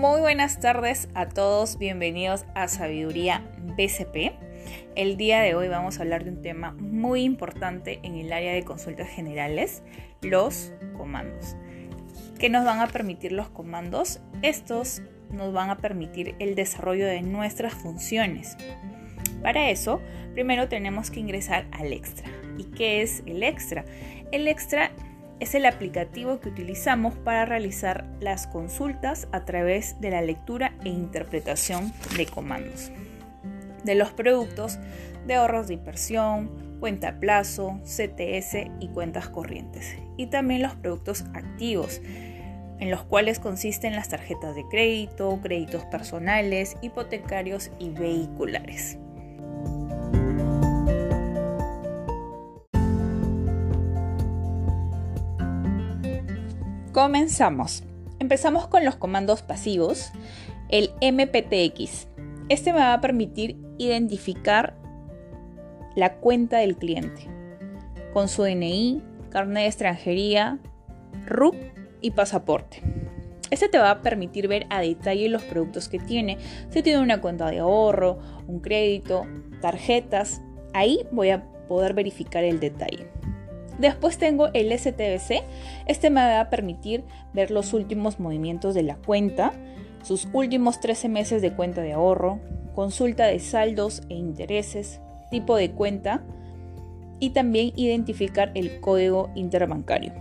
Muy buenas tardes a todos, bienvenidos a Sabiduría BCP. El día de hoy vamos a hablar de un tema muy importante en el área de consultas generales, los comandos. ¿Qué nos van a permitir los comandos? Estos nos van a permitir el desarrollo de nuestras funciones. Para eso, primero tenemos que ingresar al extra. ¿Y qué es el extra? El extra es el aplicativo que utilizamos para realizar las consultas a través de la lectura e interpretación de comandos. De los productos de ahorros de inversión, cuenta a plazo, CTS y cuentas corrientes. Y también los productos activos, en los cuales consisten las tarjetas de crédito, créditos personales, hipotecarios y vehiculares. Comenzamos. Empezamos con los comandos pasivos. El MPTX. Este me va a permitir identificar la cuenta del cliente con su DNI, carnet de extranjería, RUC y pasaporte. Este te va a permitir ver a detalle los productos que tiene, si tiene una cuenta de ahorro, un crédito, tarjetas. Ahí voy a poder verificar el detalle. Después tengo el STBC. Este me va a permitir ver los últimos movimientos de la cuenta, sus últimos 13 meses de cuenta de ahorro, consulta de saldos e intereses, tipo de cuenta y también identificar el código interbancario.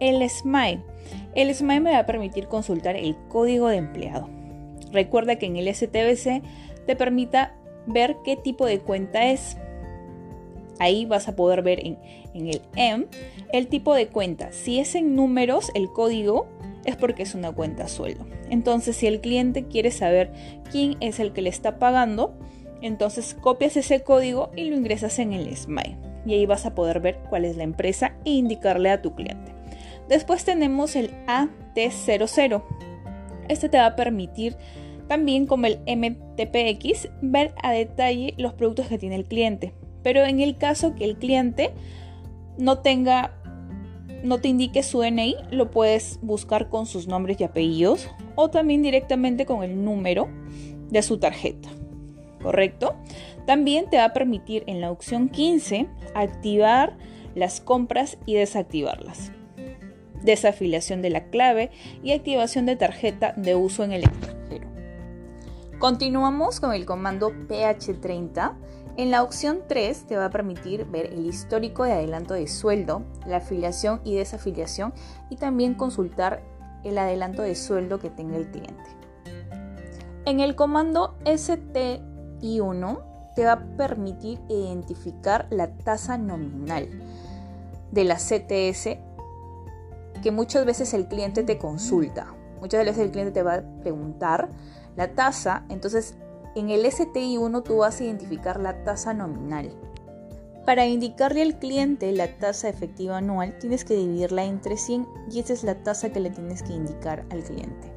El SMILE. El SMILE me va a permitir consultar el código de empleado. Recuerda que en el STBC te permita ver qué tipo de cuenta es. Ahí vas a poder ver en, el M el tipo de cuenta. Si es en números, el código es porque es una cuenta sueldo. Entonces, si el cliente quiere saber quién es el que le está pagando, entonces copias ese código y lo ingresas en el SMILE. Y ahí vas a poder ver cuál es la empresa e indicarle a tu cliente. Después tenemos el AT00. Este te va a permitir también como el MTPX ver a detalle los productos que tiene el cliente. Pero en el caso que el cliente no tenga, no te indique su DNI, lo puedes buscar con sus nombres y apellidos o también directamente con el número de su tarjeta. ¿Correcto? También te va a permitir en la opción 15 activar las compras y desactivarlas. Desafiliación de la clave y activación de tarjeta de uso en el extranjero. Continuamos con el comando PH30 en la opción 3 te va a permitir ver el histórico de adelanto de sueldo, la afiliación y desafiliación y también consultar el adelanto de sueldo que tenga el cliente. En el comando STI1 te va a permitir identificar la tasa nominal de la CTS que muchas veces el cliente te consulta. Muchas veces el cliente te va a preguntar la tasa, entonces en el STI1 tú vas a identificar la tasa nominal. Para indicarle al cliente la tasa efectiva anual, tienes que dividirla entre 100 y esa es la tasa que le tienes que indicar al cliente.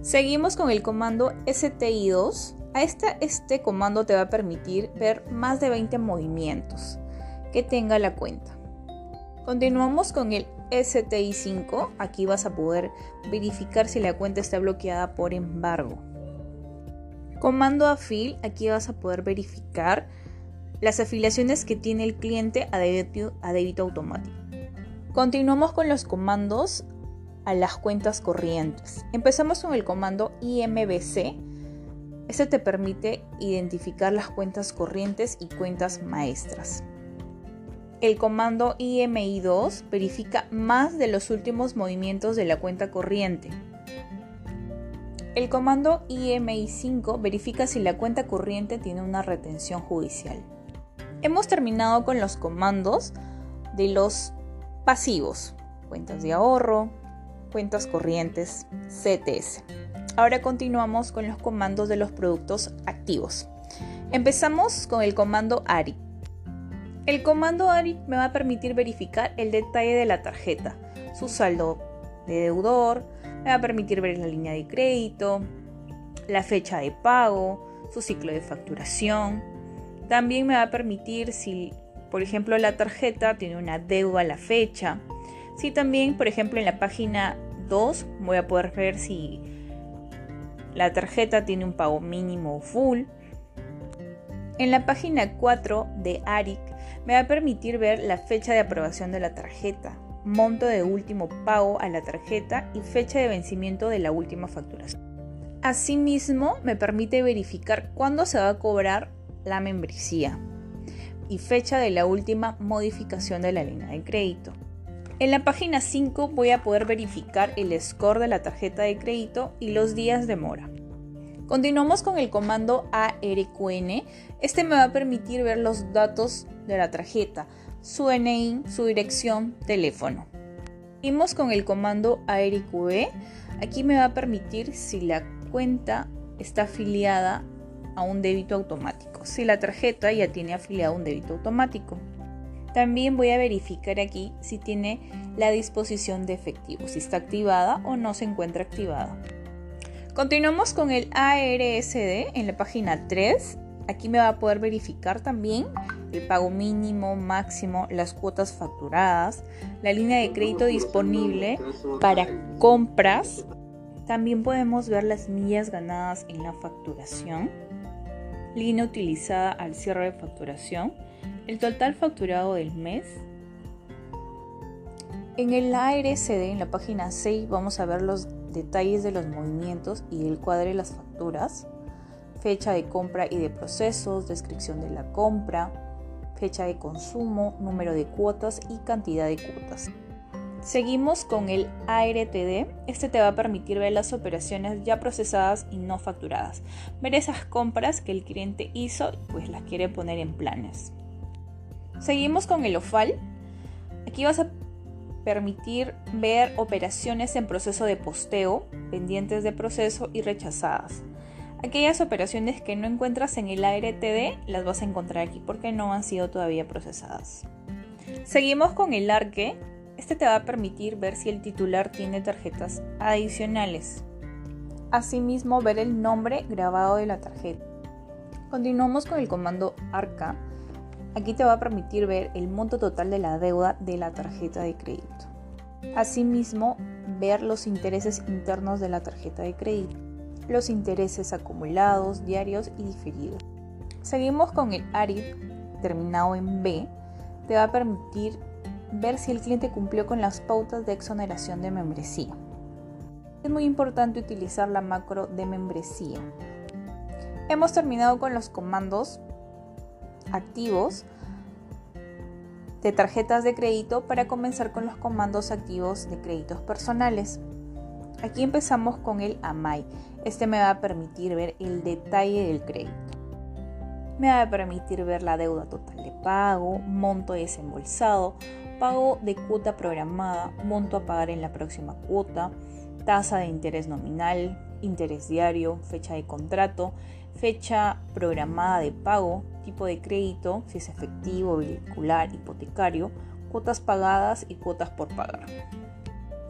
Seguimos con el comando STI2. A esta, este comando te va a permitir ver más de 20 movimientos que tenga la cuenta. Continuamos con el STI5. Aquí vas a poder verificar si la cuenta está bloqueada por embargo. Comando afil, aquí vas a poder verificar las afiliaciones que tiene el cliente a débito, a débito automático. Continuamos con los comandos a las cuentas corrientes. Empezamos con el comando IMBC. Este te permite identificar las cuentas corrientes y cuentas maestras. El comando IMI2 verifica más de los últimos movimientos de la cuenta corriente. El comando IMI5 verifica si la cuenta corriente tiene una retención judicial. Hemos terminado con los comandos de los pasivos, cuentas de ahorro, cuentas corrientes, CTS. Ahora continuamos con los comandos de los productos activos. Empezamos con el comando ARI. El comando ARI me va a permitir verificar el detalle de la tarjeta, su saldo de deudor, me va a permitir ver la línea de crédito, la fecha de pago, su ciclo de facturación. También me va a permitir si, por ejemplo, la tarjeta tiene una deuda a la fecha. Si también, por ejemplo, en la página 2 voy a poder ver si la tarjeta tiene un pago mínimo full. En la página 4 de ARIC me va a permitir ver la fecha de aprobación de la tarjeta, monto de último pago a la tarjeta y fecha de vencimiento de la última facturación. Asimismo, me permite verificar cuándo se va a cobrar la membresía y fecha de la última modificación de la línea de crédito. En la página 5 voy a poder verificar el score de la tarjeta de crédito y los días de mora. Continuamos con el comando ARQN. Este me va a permitir ver los datos de la tarjeta, su NI, su dirección, teléfono. Seguimos con el comando ARQE. Aquí me va a permitir si la cuenta está afiliada a un débito automático, si la tarjeta ya tiene afiliado un débito automático. También voy a verificar aquí si tiene la disposición de efectivo, si está activada o no se encuentra activada. Continuamos con el ARSD en la página 3. Aquí me va a poder verificar también el pago mínimo, máximo, las cuotas facturadas, la línea de crédito disponible para compras. También podemos ver las millas ganadas en la facturación, línea utilizada al cierre de facturación, el total facturado del mes. En el ARSD, en la página 6, vamos a ver los detalles de los movimientos y el cuadro de las facturas, fecha de compra y de procesos, descripción de la compra, fecha de consumo, número de cuotas y cantidad de cuotas. Seguimos con el ARTD. Este te va a permitir ver las operaciones ya procesadas y no facturadas. Ver esas compras que el cliente hizo y pues las quiere poner en planes. Seguimos con el OFAL. Aquí vas a permitir ver operaciones en proceso de posteo, pendientes de proceso y rechazadas. Aquellas operaciones que no encuentras en el ARTD las vas a encontrar aquí porque no han sido todavía procesadas. Seguimos con el ARQUE. Este te va a permitir ver si el titular tiene tarjetas adicionales. Asimismo, ver el nombre grabado de la tarjeta. Continuamos con el comando ARCA Aquí te va a permitir ver el monto total de la deuda de la tarjeta de crédito. Asimismo, ver los intereses internos de la tarjeta de crédito, los intereses acumulados, diarios y diferidos. Seguimos con el ARID terminado en B. Te va a permitir ver si el cliente cumplió con las pautas de exoneración de membresía. Es muy importante utilizar la macro de membresía. Hemos terminado con los comandos activos de tarjetas de crédito para comenzar con los comandos activos de créditos personales. Aquí empezamos con el AMAI. Este me va a permitir ver el detalle del crédito. Me va a permitir ver la deuda total de pago, monto desembolsado, pago de cuota programada, monto a pagar en la próxima cuota, tasa de interés nominal, interés diario, fecha de contrato, fecha programada de pago, tipo de crédito, si es efectivo, vehicular, hipotecario, cuotas pagadas y cuotas por pagar.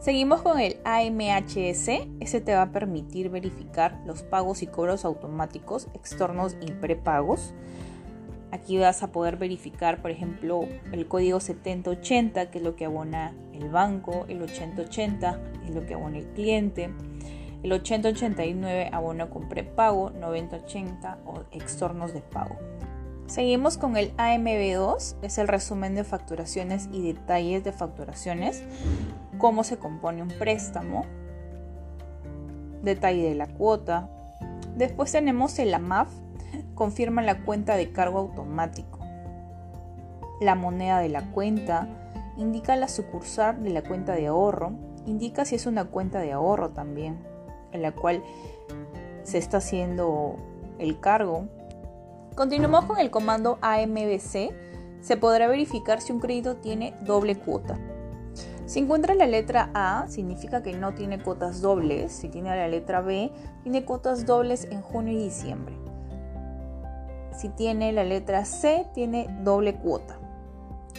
Seguimos con el AMHS. Ese te va a permitir verificar los pagos y cobros automáticos externos y prepagos. Aquí vas a poder verificar, por ejemplo, el código 7080, que es lo que abona el banco, el 8080 es lo que abona el cliente, el 8089 abono con prepago, 9080 o extornos de pago. Seguimos con el AMB2, es el resumen de facturaciones y detalles de facturaciones, cómo se compone un préstamo, detalle de la cuota. Después tenemos el AMAF, confirma la cuenta de cargo automático. La moneda de la cuenta, indica la sucursal de la cuenta de ahorro, indica si es una cuenta de ahorro también en la cual se está haciendo el cargo. Continuamos con el comando AMBC. Se podrá verificar si un crédito tiene doble cuota. Si encuentra la letra A, significa que no tiene cuotas dobles. Si tiene la letra B, tiene cuotas dobles en junio y diciembre. Si tiene la letra C, tiene doble cuota.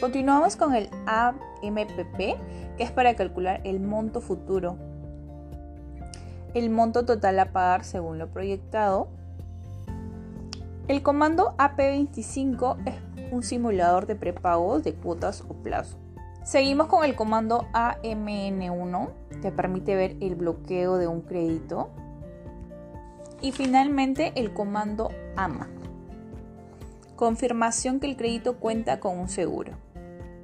Continuamos con el AMPP, que es para calcular el monto futuro el monto total a pagar según lo proyectado. El comando AP25 es un simulador de prepagos de cuotas o plazo. Seguimos con el comando AMN1, que permite ver el bloqueo de un crédito. Y finalmente el comando AMA. Confirmación que el crédito cuenta con un seguro.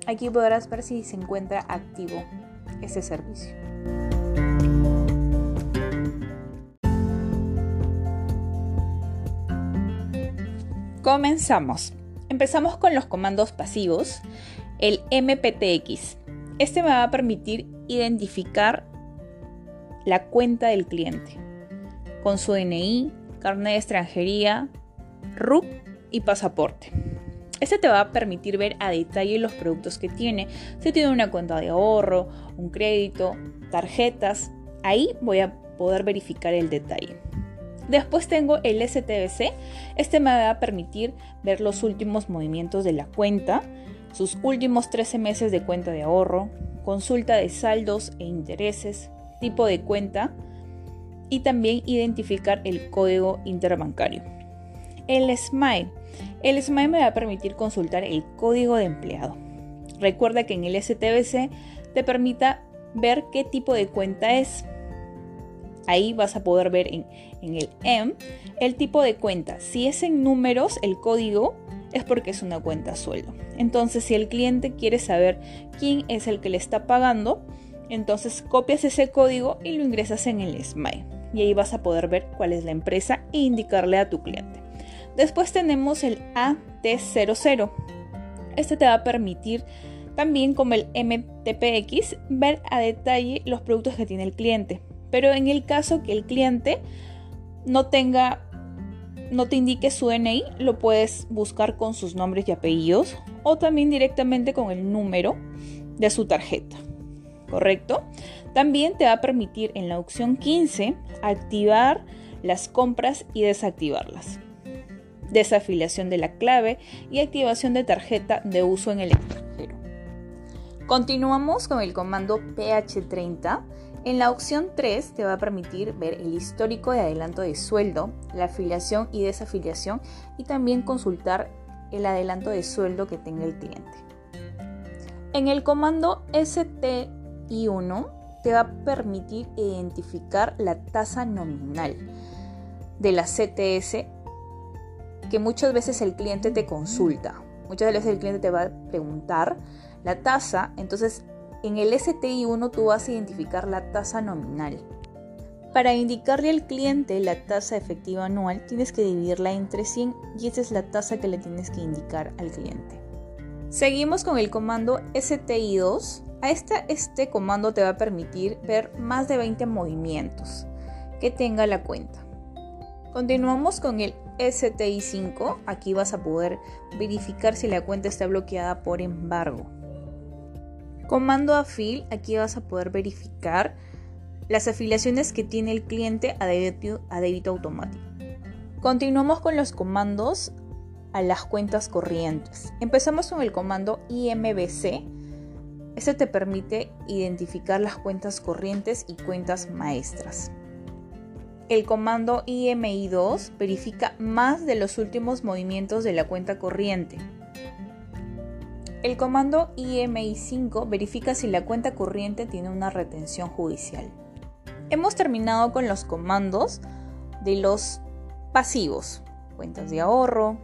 Aquí podrás ver si se encuentra activo este servicio. Comenzamos. Empezamos con los comandos pasivos. El MPTX. Este me va a permitir identificar la cuenta del cliente con su DNI, carnet de extranjería, RUC y pasaporte. Este te va a permitir ver a detalle los productos que tiene, si tiene una cuenta de ahorro, un crédito, tarjetas. Ahí voy a poder verificar el detalle. Después tengo el STBC. Este me va a permitir ver los últimos movimientos de la cuenta, sus últimos 13 meses de cuenta de ahorro, consulta de saldos e intereses, tipo de cuenta y también identificar el código interbancario. El SMILE el SMILE me va a permitir consultar el código de empleado. Recuerda que en el STBC te permita ver qué tipo de cuenta es. Ahí vas a poder ver en, el M el tipo de cuenta. Si es en números, el código es porque es una cuenta sueldo. Entonces, si el cliente quiere saber quién es el que le está pagando, entonces copias ese código y lo ingresas en el SMILE. Y ahí vas a poder ver cuál es la empresa e indicarle a tu cliente. Después tenemos el AT00. Este te va a permitir también como el MTPX ver a detalle los productos que tiene el cliente. Pero en el caso que el cliente no tenga no te indique su DNI, lo puedes buscar con sus nombres y apellidos o también directamente con el número de su tarjeta. ¿Correcto? También te va a permitir en la opción 15 activar las compras y desactivarlas desafiliación de la clave y activación de tarjeta de uso en el extranjero. Continuamos con el comando PH30. En la opción 3 te va a permitir ver el histórico de adelanto de sueldo, la afiliación y desafiliación y también consultar el adelanto de sueldo que tenga el cliente. En el comando STI1 te va a permitir identificar la tasa nominal de la CTS que muchas veces el cliente te consulta. Muchas veces el cliente te va a preguntar la tasa, entonces en el STI1 tú vas a identificar la tasa nominal. Para indicarle al cliente la tasa efectiva anual, tienes que dividirla entre 100 y esa es la tasa que le tienes que indicar al cliente. Seguimos con el comando STI2. A este comando te va a permitir ver más de 20 movimientos que tenga la cuenta. Continuamos con el STI5, aquí vas a poder verificar si la cuenta está bloqueada por embargo. Comando afil, aquí vas a poder verificar las afiliaciones que tiene el cliente a débito, a débito automático. Continuamos con los comandos a las cuentas corrientes. Empezamos con el comando IMBC. Este te permite identificar las cuentas corrientes y cuentas maestras el comando IMI2 verifica más de los últimos movimientos de la cuenta corriente. El comando IMI5 verifica si la cuenta corriente tiene una retención judicial. Hemos terminado con los comandos de los pasivos, cuentas de ahorro,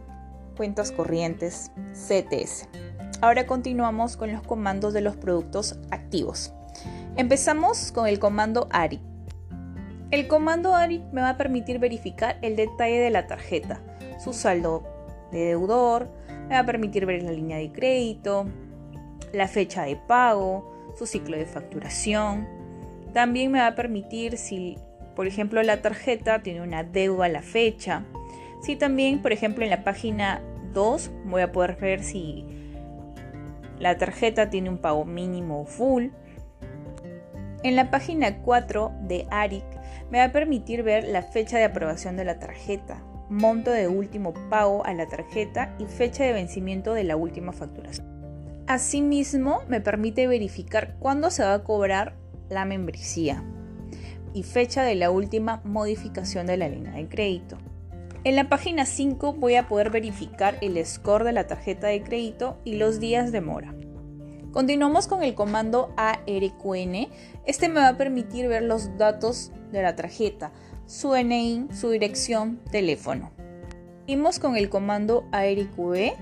cuentas corrientes, CTS. Ahora continuamos con los comandos de los productos activos. Empezamos con el comando ARI el comando ARI me va a permitir verificar el detalle de la tarjeta, su saldo de deudor, me va a permitir ver la línea de crédito, la fecha de pago, su ciclo de facturación. También me va a permitir si, por ejemplo, la tarjeta tiene una deuda a la fecha. Si también, por ejemplo, en la página 2 voy a poder ver si la tarjeta tiene un pago mínimo o full. En la página 4 de ARIC me va a permitir ver la fecha de aprobación de la tarjeta, monto de último pago a la tarjeta y fecha de vencimiento de la última facturación. Asimismo, me permite verificar cuándo se va a cobrar la membresía y fecha de la última modificación de la línea de crédito. En la página 5 voy a poder verificar el score de la tarjeta de crédito y los días de mora. Continuamos con el comando ARQN. Este me va a permitir ver los datos de la tarjeta, su DNI, su dirección, teléfono. Seguimos con el comando ARIQE.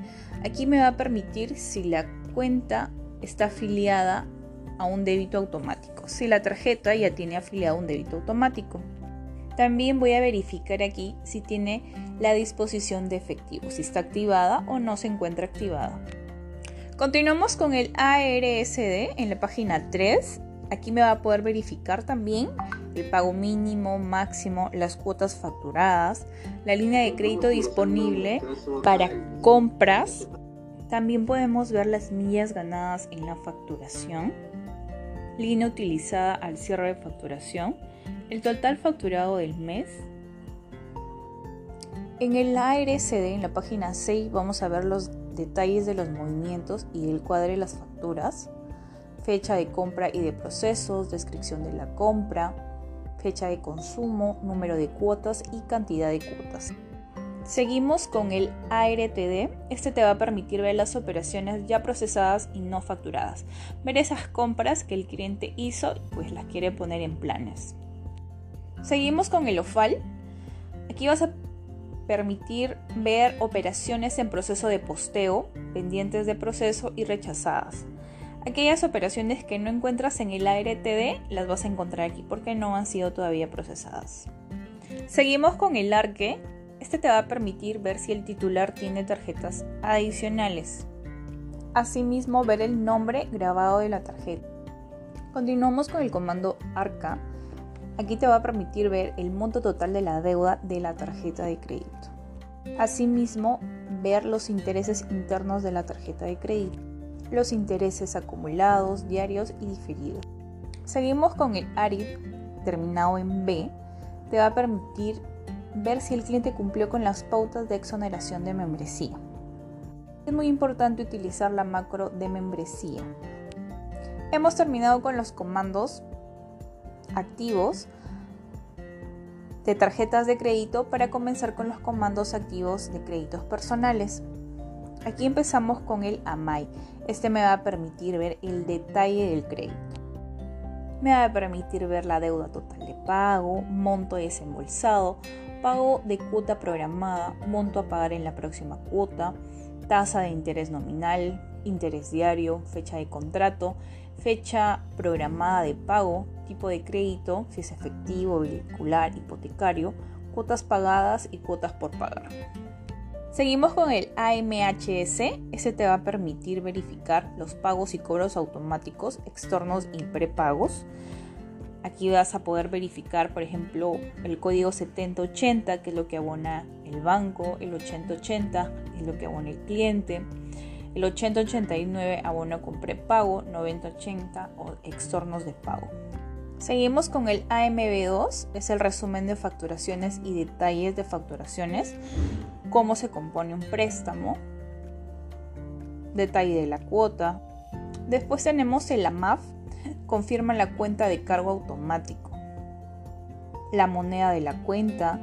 Aquí me va a permitir si la cuenta está afiliada a un débito automático, si la tarjeta ya tiene afiliado un débito automático. También voy a verificar aquí si tiene la disposición de efectivo, si está activada o no se encuentra activada. Continuamos con el ARSD en la página 3. Aquí me va a poder verificar también el pago mínimo, máximo, las cuotas facturadas, la línea de crédito disponible para compras. También podemos ver las millas ganadas en la facturación, línea utilizada al cierre de facturación, el total facturado del mes. En el ARSD, en la página 6, vamos a ver los detalles de los movimientos y el cuadro de las facturas, fecha de compra y de procesos, descripción de la compra, fecha de consumo, número de cuotas y cantidad de cuotas. Seguimos con el ARTD. Este te va a permitir ver las operaciones ya procesadas y no facturadas. Ver esas compras que el cliente hizo pues las quiere poner en planes. Seguimos con el OFAL. Aquí vas a permitir ver operaciones en proceso de posteo, pendientes de proceso y rechazadas. Aquellas operaciones que no encuentras en el ARTD las vas a encontrar aquí porque no han sido todavía procesadas. Seguimos con el ARQUE. Este te va a permitir ver si el titular tiene tarjetas adicionales. Asimismo, ver el nombre grabado de la tarjeta. Continuamos con el comando ARCA. Aquí te va a permitir ver el monto total de la deuda de la tarjeta de crédito. Asimismo, ver los intereses internos de la tarjeta de crédito los intereses acumulados, diarios y diferidos. Seguimos con el ARID terminado en B, te va a permitir ver si el cliente cumplió con las pautas de exoneración de membresía. Es muy importante utilizar la macro de membresía. Hemos terminado con los comandos activos de tarjetas de crédito para comenzar con los comandos activos de créditos personales. Aquí empezamos con el AMAI. Este me va a permitir ver el detalle del crédito. Me va a permitir ver la deuda total de pago, monto desembolsado, pago de cuota programada, monto a pagar en la próxima cuota, tasa de interés nominal, interés diario, fecha de contrato, fecha programada de pago, tipo de crédito, si es efectivo, vehicular, hipotecario, cuotas pagadas y cuotas por pagar. Seguimos con el AMHS. Este te va a permitir verificar los pagos y cobros automáticos externos y prepagos. Aquí vas a poder verificar, por ejemplo, el código 7080, que es lo que abona el banco, el 8080 es lo que abona el cliente, el 8089 abona con prepago, 9080 o externos de pago. Seguimos con el AMB2, es el resumen de facturaciones y detalles de facturaciones, cómo se compone un préstamo, detalle de la cuota. Después tenemos el AMAF, confirma la cuenta de cargo automático. La moneda de la cuenta,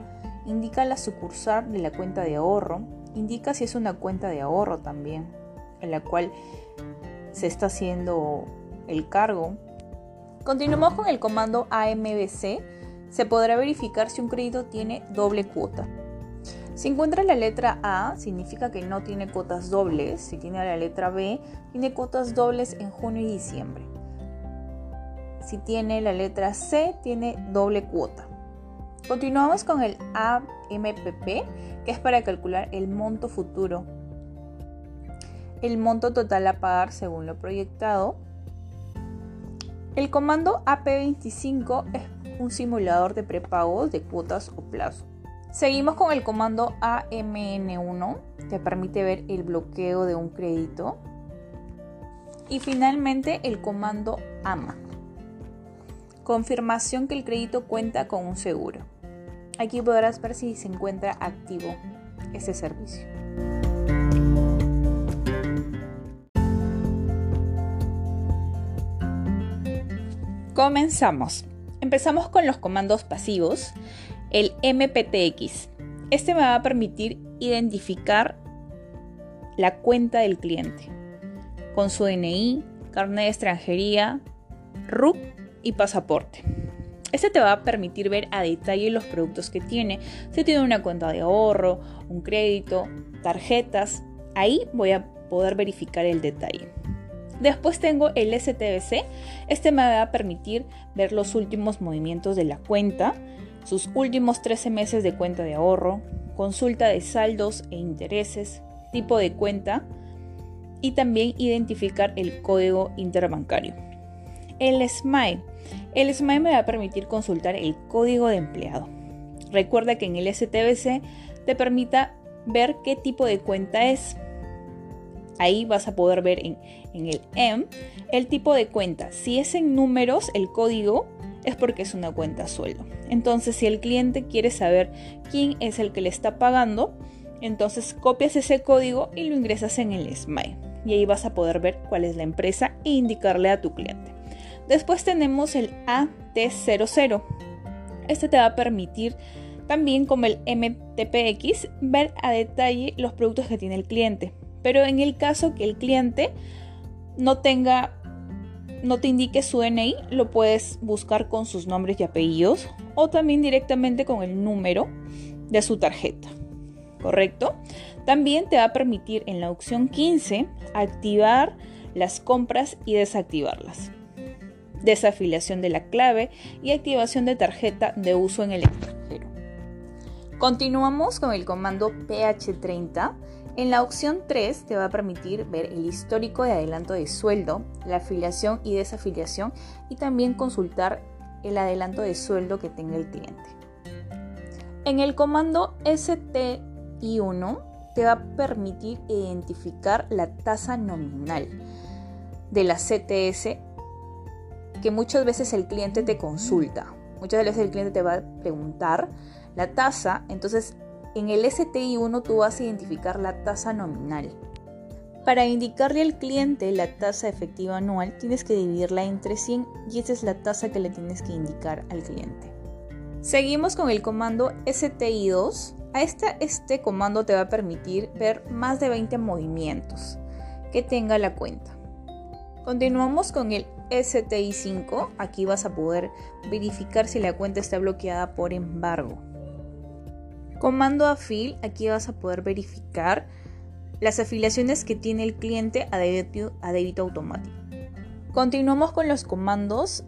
indica la sucursal de la cuenta de ahorro, indica si es una cuenta de ahorro también, en la cual se está haciendo el cargo Continuamos con el comando AMBC. Se podrá verificar si un crédito tiene doble cuota. Si encuentra la letra A, significa que no tiene cuotas dobles. Si tiene la letra B, tiene cuotas dobles en junio y diciembre. Si tiene la letra C, tiene doble cuota. Continuamos con el AMPP, que es para calcular el monto futuro. El monto total a pagar según lo proyectado el comando AP25 es un simulador de prepagos de cuotas o plazo. Seguimos con el comando AMN1, que permite ver el bloqueo de un crédito. Y finalmente el comando AMA, confirmación que el crédito cuenta con un seguro. Aquí podrás ver si se encuentra activo ese servicio. Comenzamos. Empezamos con los comandos pasivos. El MPTX. Este me va a permitir identificar la cuenta del cliente con su DNI, carnet de extranjería, RUC y pasaporte. Este te va a permitir ver a detalle los productos que tiene, si tiene una cuenta de ahorro, un crédito, tarjetas. Ahí voy a poder verificar el detalle. Después tengo el STBC. Este me va a permitir ver los últimos movimientos de la cuenta, sus últimos 13 meses de cuenta de ahorro, consulta de saldos e intereses, tipo de cuenta y también identificar el código interbancario. El SMILE. El SMILE me va a permitir consultar el código de empleado. Recuerda que en el STBC te permita ver qué tipo de cuenta es. Ahí vas a poder ver en, el M el tipo de cuenta. Si es en números, el código es porque es una cuenta sueldo. Entonces, si el cliente quiere saber quién es el que le está pagando, entonces copias ese código y lo ingresas en el SMILE. Y ahí vas a poder ver cuál es la empresa e indicarle a tu cliente. Después tenemos el AT00. Este te va a permitir también como el MTPX ver a detalle los productos que tiene el cliente. Pero en el caso que el cliente no tenga no te indique su DNI, lo puedes buscar con sus nombres y apellidos o también directamente con el número de su tarjeta. ¿Correcto? También te va a permitir en la opción 15 activar las compras y desactivarlas. Desafiliación de la clave y activación de tarjeta de uso en el extranjero. Continuamos con el comando PH30 en la opción 3 te va a permitir ver el histórico de adelanto de sueldo, la afiliación y desafiliación y también consultar el adelanto de sueldo que tenga el cliente. En el comando STI1 te va a permitir identificar la tasa nominal de la CTS que muchas veces el cliente te consulta. Muchas veces el cliente te va a preguntar la tasa, entonces en el STI1 tú vas a identificar la tasa nominal. Para indicarle al cliente la tasa efectiva anual, tienes que dividirla entre 100 y esa es la tasa que le tienes que indicar al cliente. Seguimos con el comando STI2. A este, este comando te va a permitir ver más de 20 movimientos que tenga la cuenta. Continuamos con el STI5. Aquí vas a poder verificar si la cuenta está bloqueada por embargo. Comando afil, aquí vas a poder verificar las afiliaciones que tiene el cliente a débito, a débito automático. Continuamos con los comandos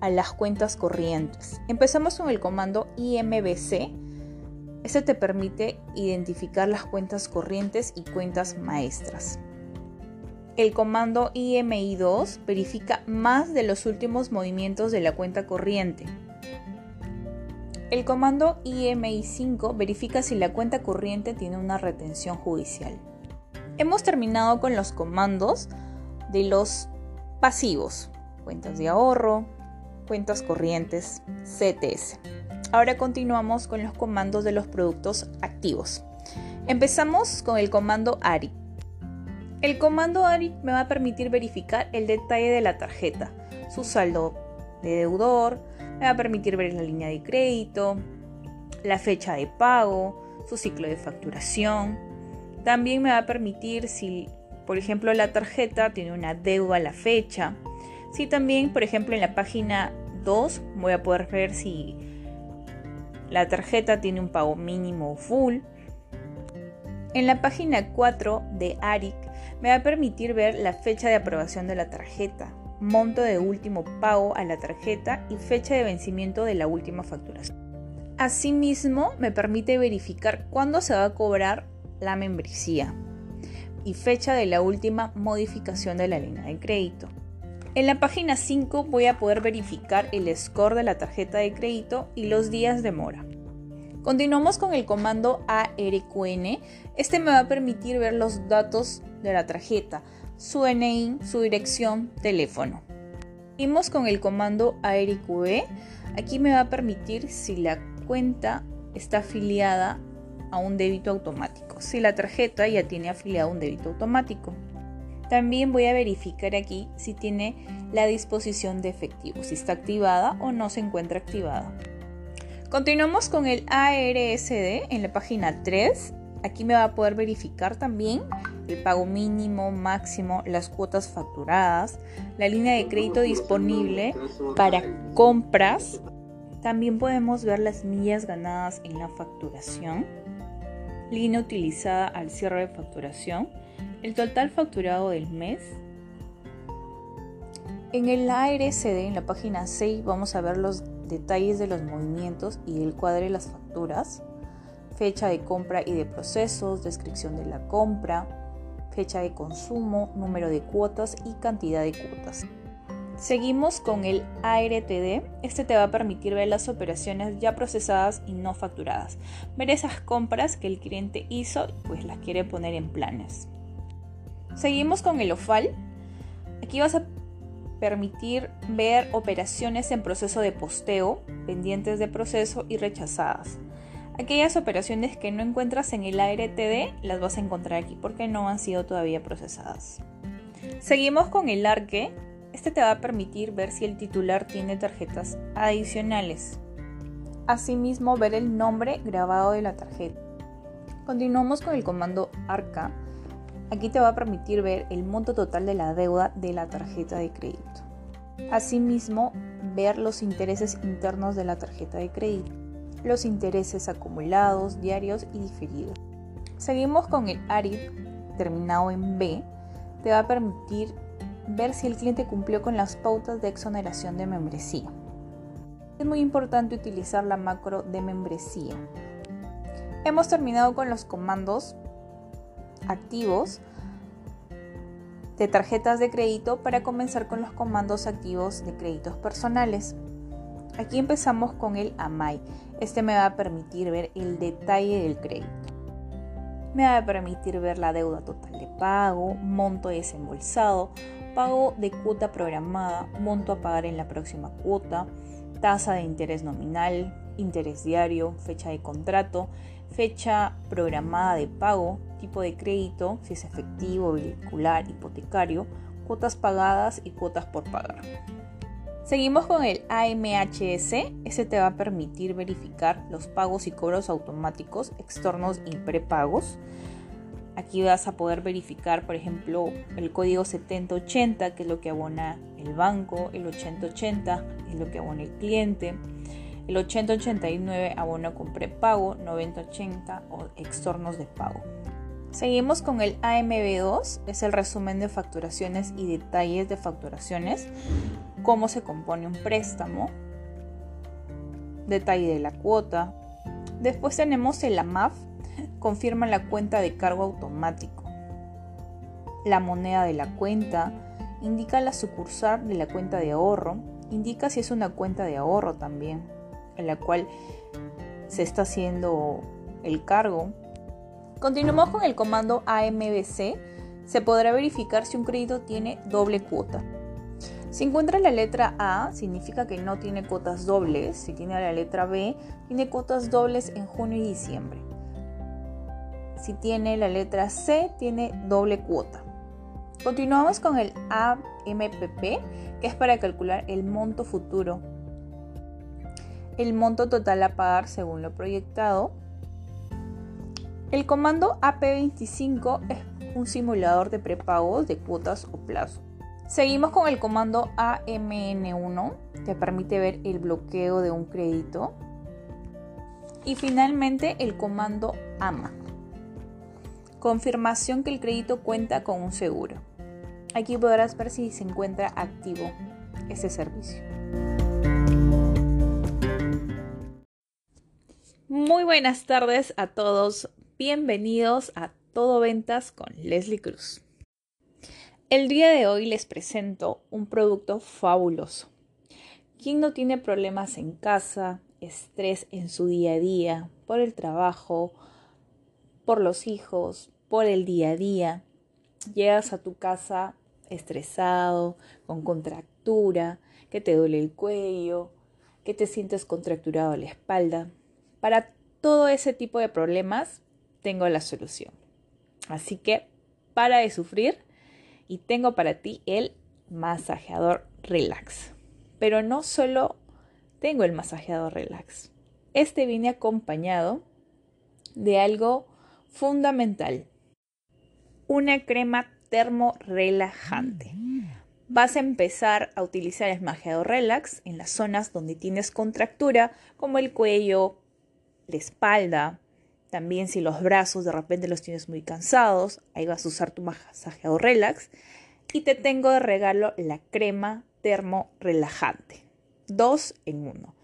a las cuentas corrientes. Empezamos con el comando IMBC. Este te permite identificar las cuentas corrientes y cuentas maestras. El comando IMI2 verifica más de los últimos movimientos de la cuenta corriente. El comando IMI5 verifica si la cuenta corriente tiene una retención judicial. Hemos terminado con los comandos de los pasivos, cuentas de ahorro, cuentas corrientes, CTS. Ahora continuamos con los comandos de los productos activos. Empezamos con el comando ARI. El comando ARI me va a permitir verificar el detalle de la tarjeta, su saldo de deudor, me va a permitir ver la línea de crédito, la fecha de pago, su ciclo de facturación. También me va a permitir si, por ejemplo, la tarjeta tiene una deuda a la fecha. Si también, por ejemplo, en la página 2 voy a poder ver si la tarjeta tiene un pago mínimo o full. En la página 4 de ARIC me va a permitir ver la fecha de aprobación de la tarjeta, monto de último pago a la tarjeta y fecha de vencimiento de la última facturación. Asimismo, me permite verificar cuándo se va a cobrar la membresía y fecha de la última modificación de la línea de crédito. En la página 5 voy a poder verificar el score de la tarjeta de crédito y los días de mora. Continuamos con el comando ARQN. Este me va a permitir ver los datos de la tarjeta, su DNI, su dirección, teléfono. Seguimos con el comando ARQB. Aquí me va a permitir si la cuenta está afiliada a un débito automático, si la tarjeta ya tiene afiliado un débito automático. También voy a verificar aquí si tiene la disposición de efectivo, si está activada o no se encuentra activada. Continuamos con el ARSD en la página 3. Aquí me va a poder verificar también el pago mínimo, máximo, las cuotas facturadas, la línea de crédito disponible para compras También podemos ver las millas ganadas en la facturación, línea utilizada al cierre de facturación, el total facturado del mes. En el ARCD, en la página 6, vamos a ver los detalles de los movimientos y el cuadro de las facturas, fecha de compra y de procesos, descripción de la compra, fecha de consumo, número de cuotas y cantidad de cuotas. Seguimos con el ARTD. Este te va a permitir ver las operaciones ya procesadas y no facturadas. Ver esas compras que el cliente hizo pues las quiere poner en planes. Seguimos con el OFAL. Aquí vas a permitir ver operaciones en proceso de posteo, pendientes de proceso y rechazadas. Aquellas operaciones que no encuentras en el ARTD las vas a encontrar aquí porque no han sido todavía procesadas. Seguimos con el ARQUE. Este te va a permitir ver si el titular tiene tarjetas adicionales. Asimismo, ver el nombre grabado de la tarjeta. Continuamos con el comando ARCA Aquí te va a permitir ver el monto total de la deuda de la tarjeta de crédito. Asimismo, ver los intereses internos de la tarjeta de crédito, los intereses acumulados, diarios y diferidos. Seguimos con el ARID terminado en B. Te va a permitir ver si el cliente cumplió con las pautas de exoneración de membresía. Es muy importante utilizar la macro de membresía. Hemos terminado con los comandos activos de tarjetas de crédito para comenzar con los comandos activos de créditos personales. Aquí empezamos con el AMAI. Este me va a permitir ver el detalle del crédito. Me va a permitir ver la deuda total de pago, monto desembolsado, pago de cuota programada, monto a pagar en la próxima cuota, tasa de interés nominal, interés diario, fecha de contrato, fecha programada de pago, tipo de crédito, si es efectivo, vehicular, hipotecario, cuotas pagadas y cuotas por pagar. Seguimos con el AMHS. Este te va a permitir verificar los pagos y cobros automáticos externos y prepagos. Aquí vas a poder verificar, por ejemplo, el código 7080, que es lo que abona el banco, el 8080 es lo que abona el cliente, el 8089 abono con prepago, 9080 o extornos de pago. Seguimos con el AMB2, es el resumen de facturaciones y detalles de facturaciones, cómo se compone un préstamo, detalle de la cuota. Después tenemos el AMAF, confirma la cuenta de cargo automático. La moneda de la cuenta, indica la sucursal de la cuenta de ahorro, indica si es una cuenta de ahorro también en la cual se está haciendo el cargo. Continuamos con el comando AMBC. Se podrá verificar si un crédito tiene doble cuota. Si encuentra la letra A, significa que no tiene cuotas dobles. Si tiene la letra B, tiene cuotas dobles en junio y diciembre. Si tiene la letra C, tiene doble cuota. Continuamos con el AMPP, que es para calcular el monto futuro el monto total a pagar según lo proyectado. El comando AP25 es un simulador de prepagos de cuotas o plazo. Seguimos con el comando AMN1, que permite ver el bloqueo de un crédito. Y finalmente el comando AMA, confirmación que el crédito cuenta con un seguro. Aquí podrás ver si se encuentra activo ese servicio. Muy buenas tardes a todos. Bienvenidos a Todo Ventas con Leslie Cruz. El día de hoy les presento un producto fabuloso. ¿Quién no tiene problemas en casa, estrés en su día a día, por el trabajo, por los hijos, por el día a día? Llegas a tu casa estresado, con contractura, que te duele el cuello, que te sientes contracturado la espalda para todo ese tipo de problemas tengo la solución. Así que para de sufrir y tengo para ti el masajeador relax. Pero no solo tengo el masajeador relax. Este viene acompañado de algo fundamental. Una crema termo relajante vas a empezar a utilizar el masajeador relax en las zonas donde tienes contractura, como el cuello, la espalda, también si los brazos de repente los tienes muy cansados, ahí vas a usar tu masajeador relax. Y te tengo de regalo la crema termo relajante. Dos en uno.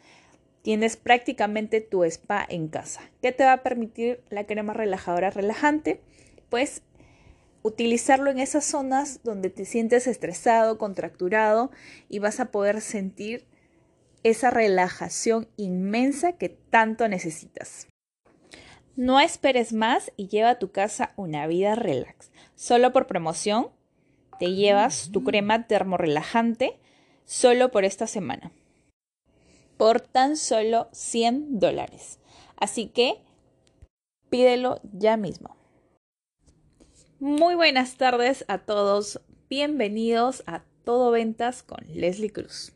Tienes prácticamente tu spa en casa. ¿Qué te va a permitir la crema relajadora relajante? Pues utilizarlo en esas zonas donde te sientes estresado, contracturado y vas a poder sentir esa relajación inmensa que tanto necesitas. No esperes más y lleva a tu casa una vida relax. Solo por promoción te llevas tu crema termorelajante solo por esta semana. Por tan solo 100 dólares. Así que pídelo ya mismo. Muy buenas tardes a todos. Bienvenidos a Todo Ventas con Leslie Cruz.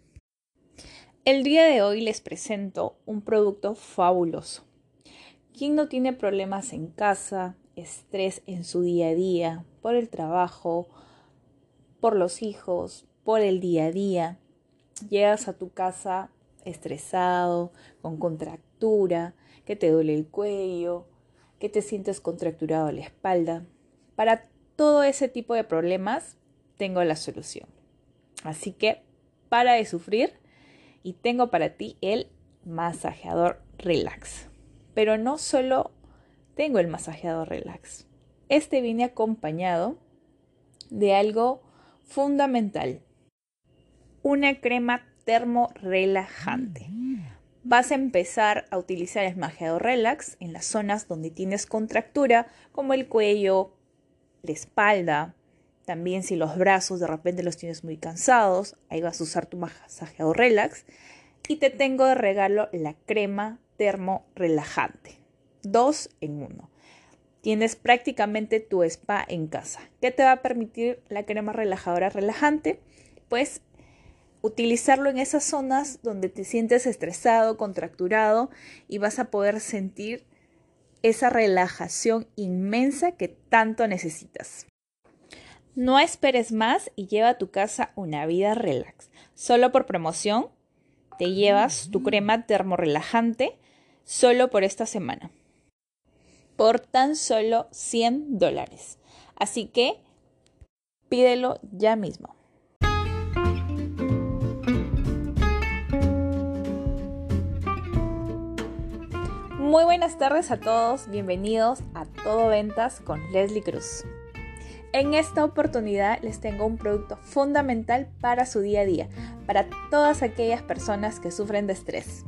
El día de hoy les presento un producto fabuloso ¿Quién no tiene problemas en casa, estrés en su día a día, por el trabajo, por los hijos, por el día a día? Llegas a tu casa estresado, con contractura, que te duele el cuello, que te sientes contracturado la espalda. Para todo ese tipo de problemas tengo la solución. Así que para de sufrir y tengo para ti el masajeador relax. Pero no solo tengo el masajeador relax. Este viene acompañado de algo fundamental. Una crema termo relajante. Vas a empezar a utilizar el masajeador relax en las zonas donde tienes contractura, como el cuello, la espalda, también si los brazos de repente los tienes muy cansados, ahí vas a usar tu masajeador relax. Y te tengo de regalo la crema termo relajante. Dos en uno. Tienes prácticamente tu spa en casa. ¿Qué te va a permitir la crema relajadora relajante? Pues utilizarlo en esas zonas donde te sientes estresado, contracturado y vas a poder sentir esa relajación inmensa que tanto necesitas. No esperes más y lleva a tu casa una vida relax. Solo por promoción te llevas tu crema termorelajante solo por esta semana. Por tan solo 100 dólares. Así que pídelo ya mismo. Muy buenas tardes a todos, bienvenidos a Todo Ventas con Leslie Cruz. En esta oportunidad les tengo un producto fundamental para su día a día, para todas aquellas personas que sufren de estrés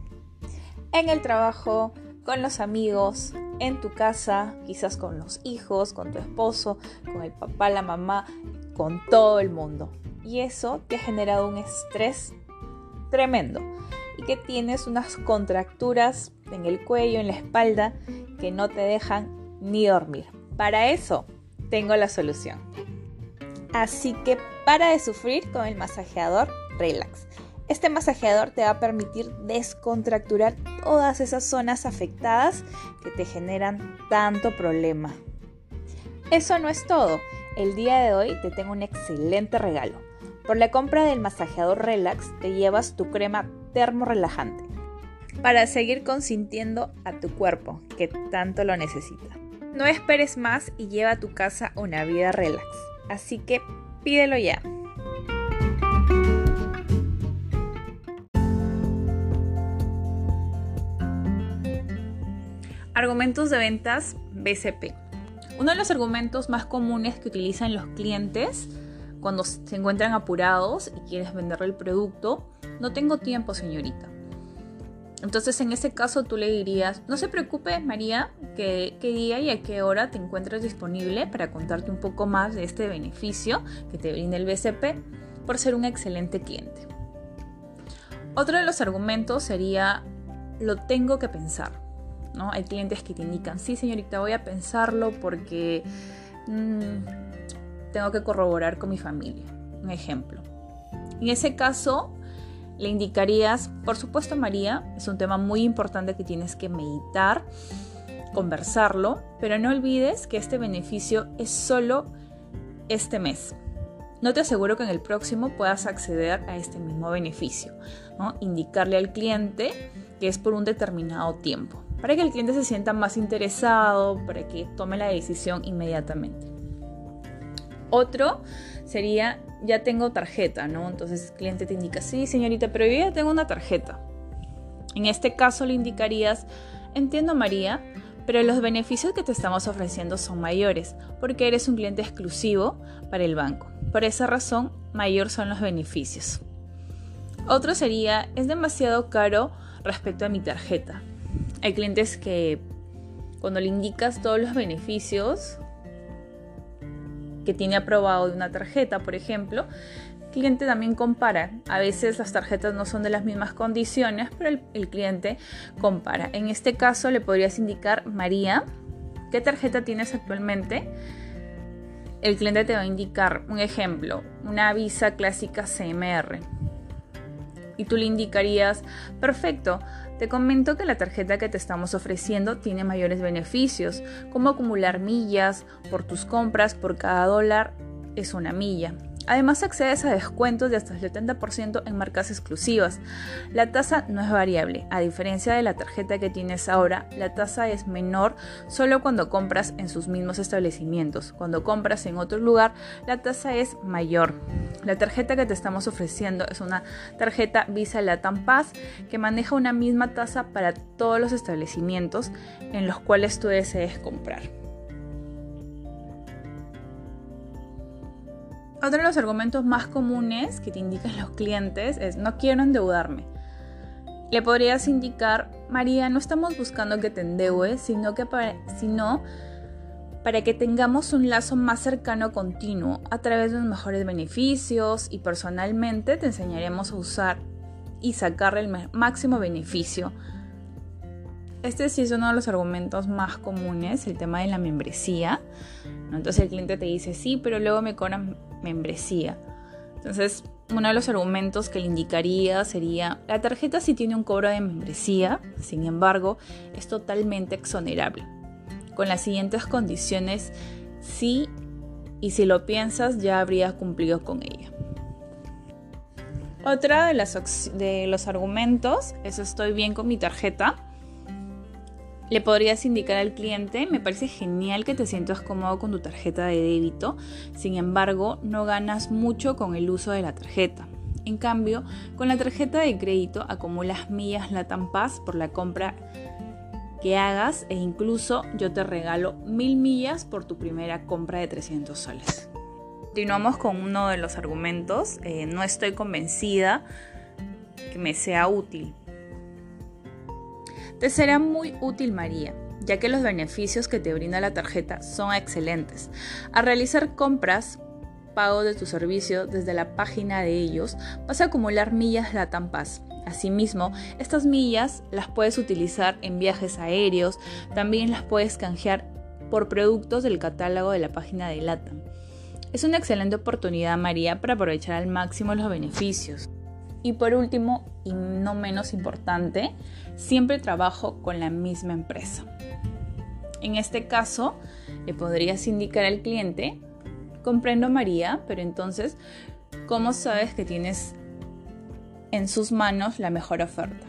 en el trabajo, con los amigos, en tu casa, quizás con los hijos, con tu esposo, con el papá, la mamá, con todo el mundo. Y eso te ha generado un estrés tremendo y que tienes unas contracturas en el cuello, en la espalda, que no te dejan ni dormir. Para eso tengo la solución. Así que para de sufrir con el masajeador Relax. Este masajeador te va a permitir descontracturar todas esas zonas afectadas que te generan tanto problema. Eso no es todo. El día de hoy te tengo un excelente regalo. Por la compra del masajeador Relax te llevas tu crema termorelajante para seguir consintiendo a tu cuerpo que tanto lo necesita. No esperes más y lleva a tu casa una vida relax. Así que pídelo ya. Argumentos de ventas BCP. Uno de los argumentos más comunes que utilizan los clientes cuando se encuentran apurados y quieres venderle el producto, no tengo tiempo, señorita. Entonces, en ese caso, tú le dirías, no se preocupe, María, que, qué día y a qué hora te encuentres disponible para contarte un poco más de este beneficio que te brinda el BCP por ser un excelente cliente. Otro de los argumentos sería, lo tengo que pensar. ¿No? Hay clientes que te indican, sí señorita, voy a pensarlo porque mm, tengo que corroborar con mi familia. Un ejemplo. En ese caso, le indicarías, por supuesto María, es un tema muy importante que tienes que meditar, conversarlo, pero no olvides que este beneficio es solo este mes. no te aseguro que en el próximo puedas acceder a este mismo beneficio. Indicarle al cliente que es por un determinado tiempo, para que el cliente se sienta más interesado, para que tome la decisión inmediatamente. Otro sería, ya tengo tarjeta, ¿no? Entonces el cliente te indica, sí, señorita, pero yo ya tengo una tarjeta. En este caso le indicarías, entiendo María, pero los beneficios que te estamos ofreciendo son mayores, porque eres un cliente exclusivo para el banco. Por esa razón, mayor son los beneficios. Otro sería, es demasiado caro respecto a mi tarjeta. Hay clientes que cuando le indicas todos los beneficios que tiene aprobado de una tarjeta, por ejemplo, el cliente también compara. A veces las tarjetas no son de las mismas condiciones, pero el, el, cliente compara. En este caso le podrías indicar, María, ¿qué tarjeta tienes actualmente? El cliente te va a indicar un ejemplo, una Visa clásica CMR. Y tú le indicarías, perfecto, te comento que la tarjeta que te estamos ofreciendo tiene mayores beneficios, como acumular millas por tus compras por cada dólar es una milla. Además accedes a descuentos de hasta el 70% en marcas exclusivas. La tasa no es variable, a diferencia de la tarjeta que tienes ahora, la tasa es menor solo cuando compras en sus mismos establecimientos. Cuando compras en otro lugar, la tasa es mayor. La tarjeta que te estamos ofreciendo es una tarjeta Visa Latam Pass que maneja una misma tasa para todos los establecimientos en los cuales tú desees comprar. Otro de los argumentos más comunes que te indican los clientes es no quiero endeudarme. Le podrías indicar, María, no estamos buscando que te endeudes, sino, que para, sino para que tengamos un lazo más cercano continuo a través de los mejores beneficios y personalmente te enseñaremos a usar y sacar el máximo beneficio. Este sí es uno de los argumentos más comunes, el tema de la membresía. Entonces el cliente te dice, sí, pero luego me cobran membresía. Entonces, uno de los argumentos que le indicaría sería, la tarjeta sí tiene un cobro de membresía, sin embargo, es totalmente exonerable. Con las siguientes condiciones, sí, y si lo piensas, ya habrías cumplido con ella. Otra de, de los argumentos es estoy bien con mi tarjeta le podrías indicar al cliente, me parece genial que te sientas cómodo con tu tarjeta de débito, sin embargo, no ganas mucho con el uso de la tarjeta. En cambio, con la tarjeta de crédito acumulas millas Latam Pass por la compra que hagas e incluso yo te regalo mil millas por tu primera compra de 300 soles. Continuamos con uno de los argumentos. Eh, no estoy convencida que me sea útil. Te será muy útil María, ya que los beneficios que te brinda la tarjeta son excelentes. Al realizar compras, pago de tu servicio desde la página de ellos, vas a acumular millas Latam Pass. Asimismo, estas millas las puedes utilizar en viajes aéreos, también las puedes canjear por productos del catálogo de la página de LATAM. Es una excelente oportunidad, María, para aprovechar al máximo los beneficios. Y por último, y no menos importante, siempre trabajo con la misma empresa. En este caso, le podrías indicar al cliente, comprendo María, pero entonces, ¿cómo sabes que tienes en sus manos la mejor oferta?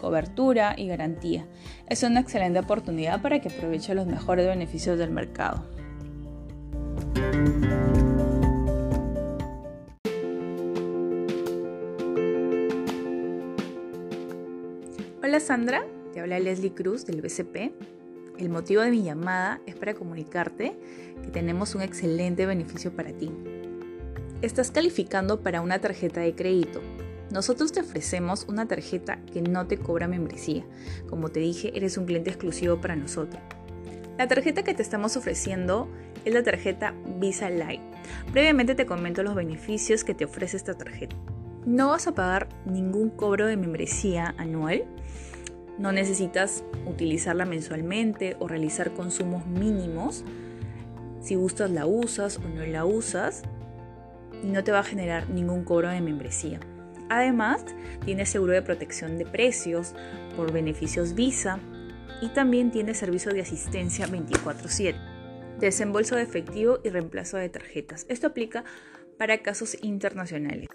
Cobertura y garantía. Es una excelente oportunidad para que aproveche los mejores beneficios del mercado. Hola Sandra, te habla Leslie Cruz del BCP. El motivo de mi llamada es para comunicarte que tenemos un excelente beneficio para ti. Estás calificando para una tarjeta de crédito. Nosotros te ofrecemos una tarjeta que no te cobra membresía. Como te dije, eres un cliente exclusivo para nosotros. La tarjeta que te estamos ofreciendo es la tarjeta Visa Lite. Previamente te comento los beneficios que te ofrece esta tarjeta. No vas a pagar ningún cobro de membresía anual. No necesitas utilizarla mensualmente o realizar consumos mínimos. Si gustas la usas o no la usas y no te va a generar ningún cobro de membresía. Además, tiene seguro de protección de precios por beneficios Visa y también tiene servicio de asistencia 24/7, desembolso de efectivo y reemplazo de tarjetas. Esto aplica para casos internacionales.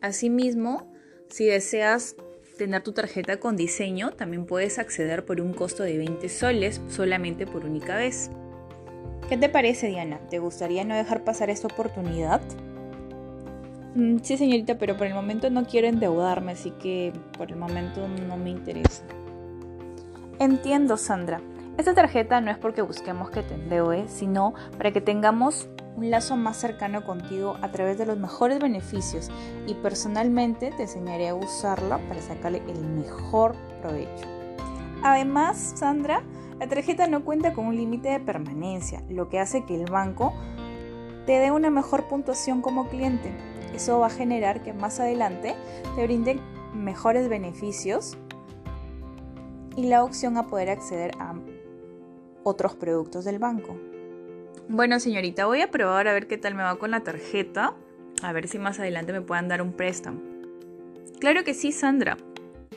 Asimismo, si deseas tener tu tarjeta con diseño, también puedes acceder por un costo de 20 soles solamente por única vez. ¿Qué te parece, Diana? ¿Te gustaría no dejar pasar esta oportunidad? Mm, sí, señorita, pero por el momento no quiero endeudarme, así que por el momento no me interesa. Entiendo, Sandra. Esta tarjeta no es porque busquemos que te endeudes, sino para que tengamos un lazo más cercano contigo a través de los mejores beneficios y personalmente te enseñaré a usarla para sacarle el mejor provecho. Además, Sandra, la tarjeta no cuenta con un límite de permanencia, lo que hace que el banco te dé una mejor puntuación como cliente. Eso va a generar que más adelante te brinden mejores beneficios y la opción a poder acceder a otros productos del banco. Bueno, señorita, voy a probar a ver qué tal me va con la tarjeta. A ver si más adelante me puedan dar un préstamo. Claro que sí, Sandra.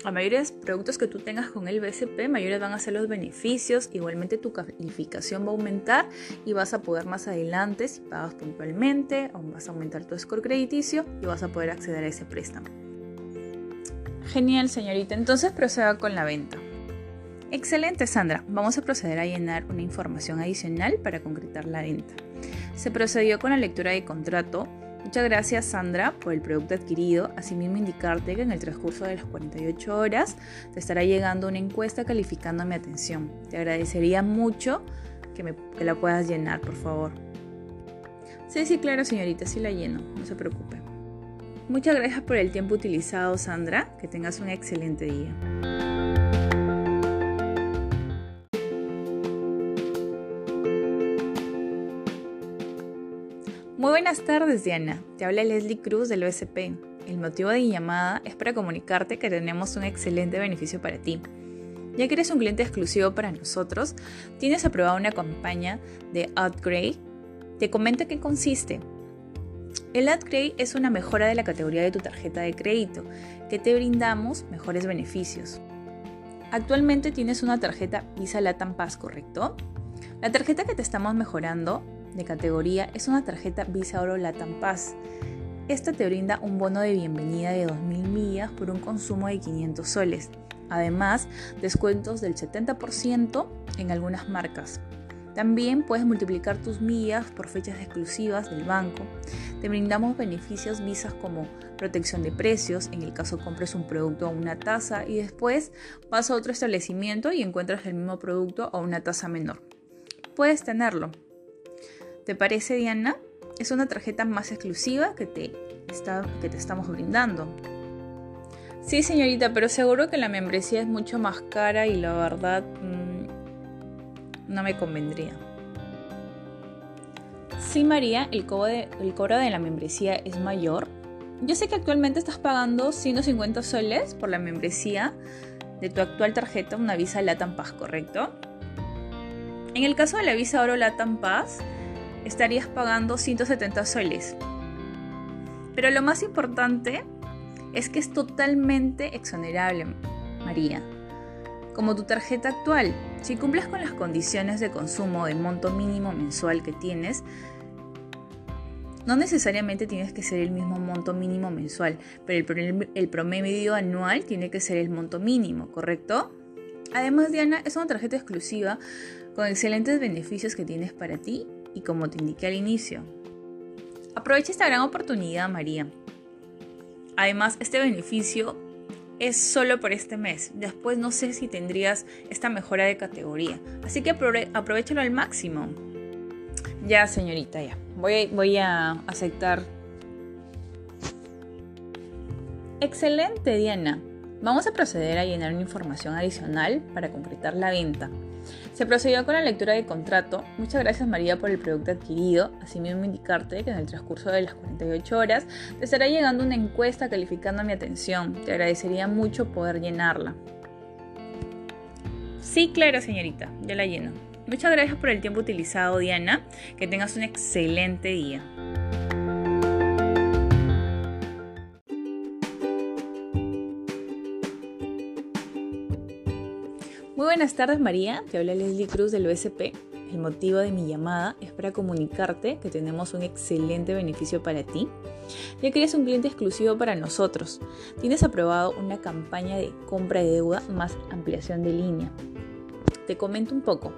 A mayores productos que tú tengas con el BSP, mayores van a ser los beneficios. Igualmente tu calificación va a aumentar y vas a poder más adelante, si pagas puntualmente, aún vas a aumentar tu score crediticio y vas a poder acceder a ese préstamo. Genial, señorita. Entonces proceda con la venta. Excelente, Sandra. Vamos a proceder a llenar una información adicional para concretar la venta. Se procedió con la lectura de contrato. Muchas gracias, Sandra, por el producto adquirido. Asimismo, indicarte que en el transcurso de las 48 horas te estará llegando una encuesta calificando mi atención. Te agradecería mucho que, me, la puedas llenar, por favor. Sí, sí, claro, señorita, sí la lleno, no se preocupe. Muchas gracias por el tiempo utilizado, Sandra. Que tengas un excelente día. Muy buenas tardes, Diana. Te habla Leslie Cruz del OSP. El motivo de mi llamada es para comunicarte que tenemos un excelente beneficio para ti. Ya que eres un cliente exclusivo para nosotros, tienes aprobada una campaña de Upgrade. Te comento qué consiste. El Upgrade es una mejora de la categoría de tu tarjeta de crédito, que te brindamos mejores beneficios. Actualmente tienes una tarjeta Visa Latam Pass, ¿correcto? La tarjeta que te estamos mejorando de categoría es una tarjeta Visa Oro Latam Pass. Esta te brinda un bono de bienvenida de 2.000 millas por un consumo de 500 soles. Además, descuentos del 70% en algunas marcas. También puedes multiplicar tus millas por fechas exclusivas del banco. Te brindamos beneficios visas como protección de precios en el caso compres un producto a una tasa y después vas a otro establecimiento y encuentras el mismo producto a una tasa menor. Puedes tenerlo. ¿Te parece, Diana? Es una tarjeta más exclusiva que te, estamos brindando. Sí, señorita, pero seguro que la membresía es mucho más cara y la verdad mm, no me convendría. Sí, María, el cobro, de, la membresía es mayor. Yo sé que actualmente estás pagando 150 soles por la membresía de tu actual tarjeta, una Visa Latam Pass, ¿correcto? En el caso de la Visa Oro Latam Pass, estarías pagando 170 soles. Pero lo más importante es que es totalmente exonerable, María. Como tu tarjeta actual, si cumples con las condiciones de consumo del monto mínimo mensual que tienes, no necesariamente tienes que ser el mismo monto mínimo mensual, pero el, el promedio anual tiene que ser el monto mínimo, ¿correcto? Además, Diana, es una tarjeta exclusiva con excelentes beneficios que tienes para ti y como te indiqué al inicio. Aprovecha esta gran oportunidad, María. Además, este beneficio es solo por este mes. Después no sé si tendrías esta mejora de categoría. Así que aprovechalo al máximo. Ya, señorita, ya. Voy, voy a aceptar. Excelente, Diana. Vamos a proceder a llenar una información adicional para concretar la venta. Se procedió con la lectura de contrato. Muchas gracias María por el producto adquirido. Asimismo indicarte que en el transcurso de las 48 horas te estará llegando una encuesta calificando mi atención. Te agradecería mucho poder llenarla. Sí, claro señorita, ya la lleno. Muchas gracias por el tiempo utilizado Diana. Que tengas un excelente día. Buenas tardes María, te habla Leslie Cruz del OSP. el motivo de mi llamada es para comunicarte que tenemos un excelente beneficio para ti, ya que eres un cliente exclusivo para nosotros. Tienes aprobado una campaña de compra de deuda más ampliación de línea. Te comento un poco.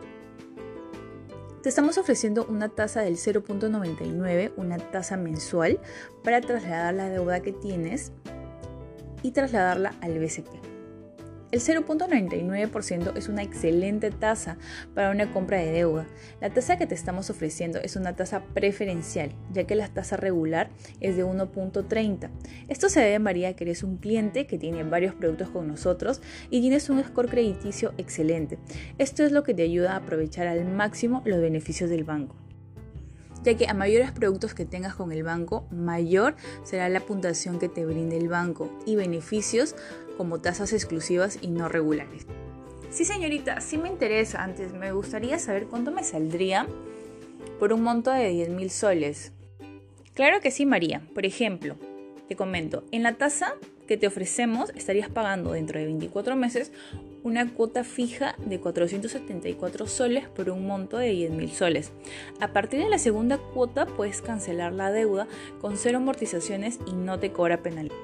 Te estamos ofreciendo una tasa del 0.99, una tasa mensual, para trasladar la deuda que tienes y trasladarla al BCP. El 0.99% es una excelente tasa para una compra de deuda. La tasa que te estamos ofreciendo es una tasa preferencial, ya que la tasa regular es de 1.30. Esto se debe, María, que eres un cliente que tiene varios productos con nosotros y tienes un score crediticio excelente. Esto es lo que te ayuda a aprovechar al máximo los beneficios del banco ya que a mayores productos que tengas con el banco, mayor será la puntuación que te brinde el banco y beneficios como tasas exclusivas y no regulares. Sí, señorita, sí me interesa. Antes me gustaría saber cuánto me saldría por un monto de 10 mil soles. Claro que sí, María. Por ejemplo, te comento, en la tasa que te ofrecemos estarías pagando dentro de 24 meses una cuota fija de 474 soles por un monto de 10 mil soles. A partir de la segunda cuota puedes cancelar la deuda con cero amortizaciones y no te cobra penalidad.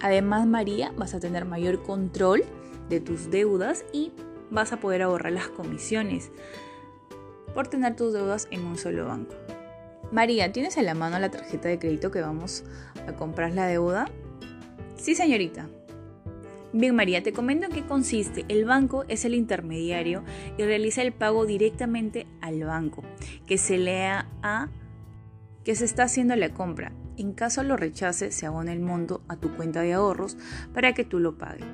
Además, María, vas a tener mayor control de tus deudas y vas a poder ahorrar las comisiones por tener tus deudas en un solo banco. María, ¿tienes a la mano la tarjeta de crédito que vamos a comprar la deuda? Sí, señorita. Bien, María, te comento en qué consiste. El banco es el intermediario y realiza el pago directamente al banco, que se lea a que se está haciendo la compra. En caso lo rechace, se abona el monto a tu cuenta de ahorros para que tú lo pagues.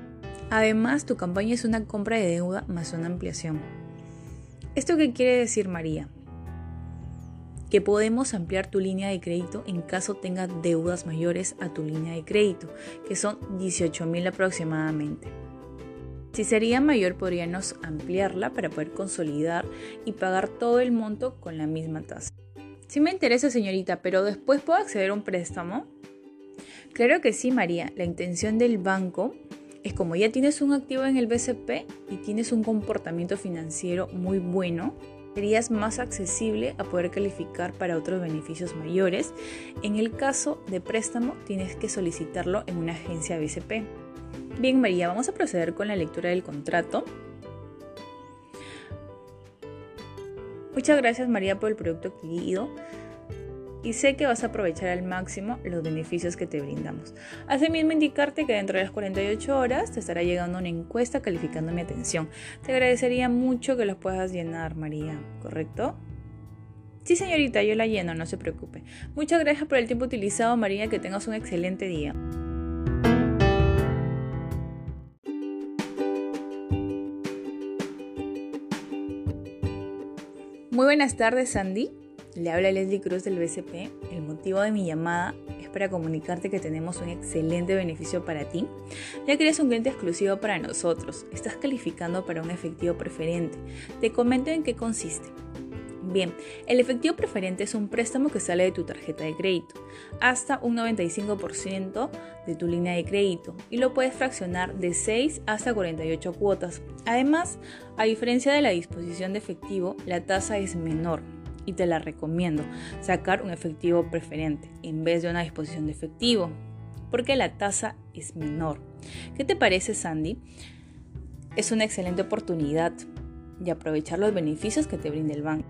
Además, tu campaña es una compra de deuda más una ampliación. ¿Esto qué quiere decir, María? Que podemos ampliar tu línea de crédito en caso tengas deudas mayores a tu línea de crédito, que son 18 mil aproximadamente. Si sería mayor, podríamos ampliarla para poder consolidar y pagar todo el monto con la misma tasa. Sí me interesa, señorita, pero después puedo acceder a un préstamo. Claro que sí, María. La intención del banco es como ya tienes un activo en el BCP y tienes un comportamiento financiero muy bueno, serías más accesible a poder calificar para otros beneficios mayores. En el caso de préstamo, tienes que solicitarlo en una agencia BCP. Bien, María, vamos a proceder con la lectura del contrato. Muchas gracias, María, por el producto adquirido y sé que vas a aprovechar al máximo los beneficios que te brindamos. Asimismo, indicarte que dentro de las 48 horas te estará llegando una encuesta calificando mi atención. Te agradecería mucho que los puedas llenar, María, ¿correcto? Sí, señorita, yo la lleno, no se preocupe. Muchas gracias por el tiempo utilizado, María, que tengas un excelente día. Muy buenas tardes, Sandy. Le habla Leslie Cruz del BCP. El motivo de mi llamada es para comunicarte que tenemos un excelente beneficio para ti, ya que eres un cliente exclusivo para nosotros. Estás calificando para un efectivo preferente. Te comento en qué consiste. Bien, el efectivo preferente es un préstamo que sale de tu tarjeta de crédito, hasta un 95% de tu línea de crédito, y lo puedes fraccionar de 6 hasta 48 cuotas. Además, a diferencia de la disposición de efectivo, la tasa es menor, y te la recomiendo, sacar un efectivo preferente en vez de una disposición de efectivo, porque la tasa es menor. ¿Qué te parece, Sandy? Es una excelente oportunidad de aprovechar los beneficios que te brinda el banco.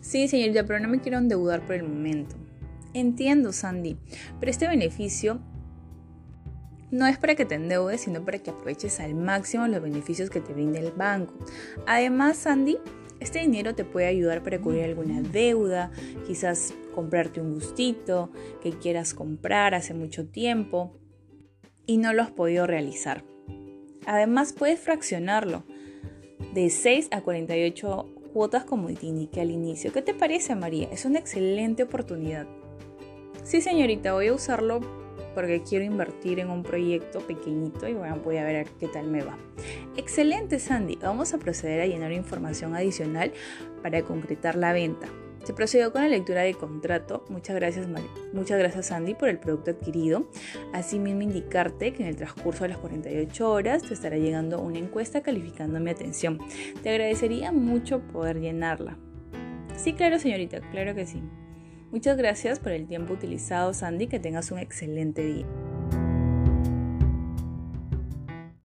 Sí, señorita, pero no me quiero endeudar por el momento. Entiendo, Sandy, pero este beneficio no es para que te endeudes, sino para que aproveches al máximo los beneficios que te brinda el banco. Además, Sandy, este dinero te puede ayudar para cubrir alguna deuda, quizás comprarte un gustito que quieras comprar hace mucho tiempo y no lo has podido realizar. Además puedes fraccionarlo de 6 a 48 cuotas como te indiqué al inicio. ¿Qué te parece María? Es una excelente oportunidad. Sí señorita, voy a usarlo porque quiero invertir en un proyecto pequeñito y bueno, voy a ver qué tal me va. Excelente Sandy, vamos a proceder a llenar información adicional para concretar la venta. Se procedió con la lectura de contrato. Muchas gracias, muchas gracias Sandy por el producto adquirido. Asimismo, indicarte que en el transcurso de las 48 horas te estará llegando una encuesta calificando mi atención. Te agradecería mucho poder llenarla. Sí, claro, señorita, claro que sí. Muchas gracias por el tiempo utilizado, Sandy. Que tengas un excelente día.